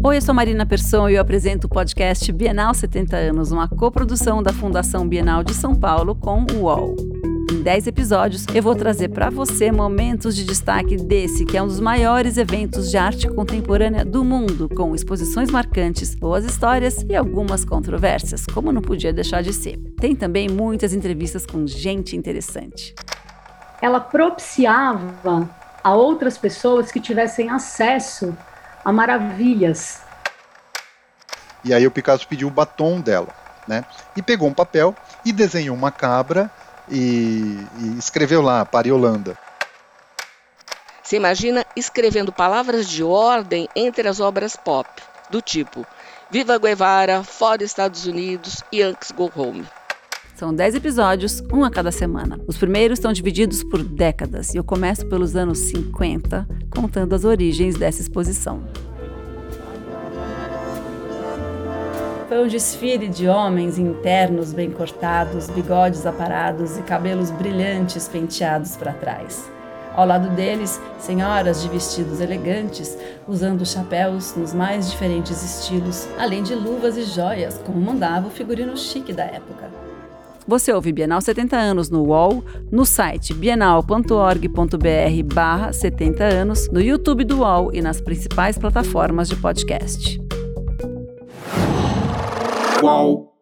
Oi, eu sou Marina Persson e eu apresento o podcast Bienal 70 Anos, uma coprodução da Fundação Bienal de São Paulo com o UOL. Em 10 episódios, eu vou trazer para você momentos de destaque desse, que é um dos maiores eventos de arte contemporânea do mundo, com exposições marcantes, boas histórias e algumas controvérsias, como não podia deixar de ser. Tem também muitas entrevistas com gente interessante. Ela propiciava a outras pessoas que tivessem acesso a maravilhas. E aí o Picasso pediu o batom dela, né? E pegou um papel e desenhou uma cabra e, e escreveu lá, Pariolanda. Você imagina escrevendo palavras de ordem entre as obras pop, do tipo Viva Guevara, Fora Estados Unidos, Yankees Go Home. São 10 episódios, um a cada semana. Os primeiros estão divididos por décadas e eu começo pelos anos 50, contando as origens dessa exposição. Foi um desfile de homens internos bem cortados, bigodes aparados e cabelos brilhantes penteados para trás. Ao lado deles, senhoras de vestidos elegantes, usando chapéus nos mais diferentes estilos, além de luvas e joias, como mandava o figurino chique da época. Você ouve Bienal 70 anos no UOL, no site bienal.org.br barra 70 anos, no YouTube do UOL e nas principais plataformas de podcast. UOL.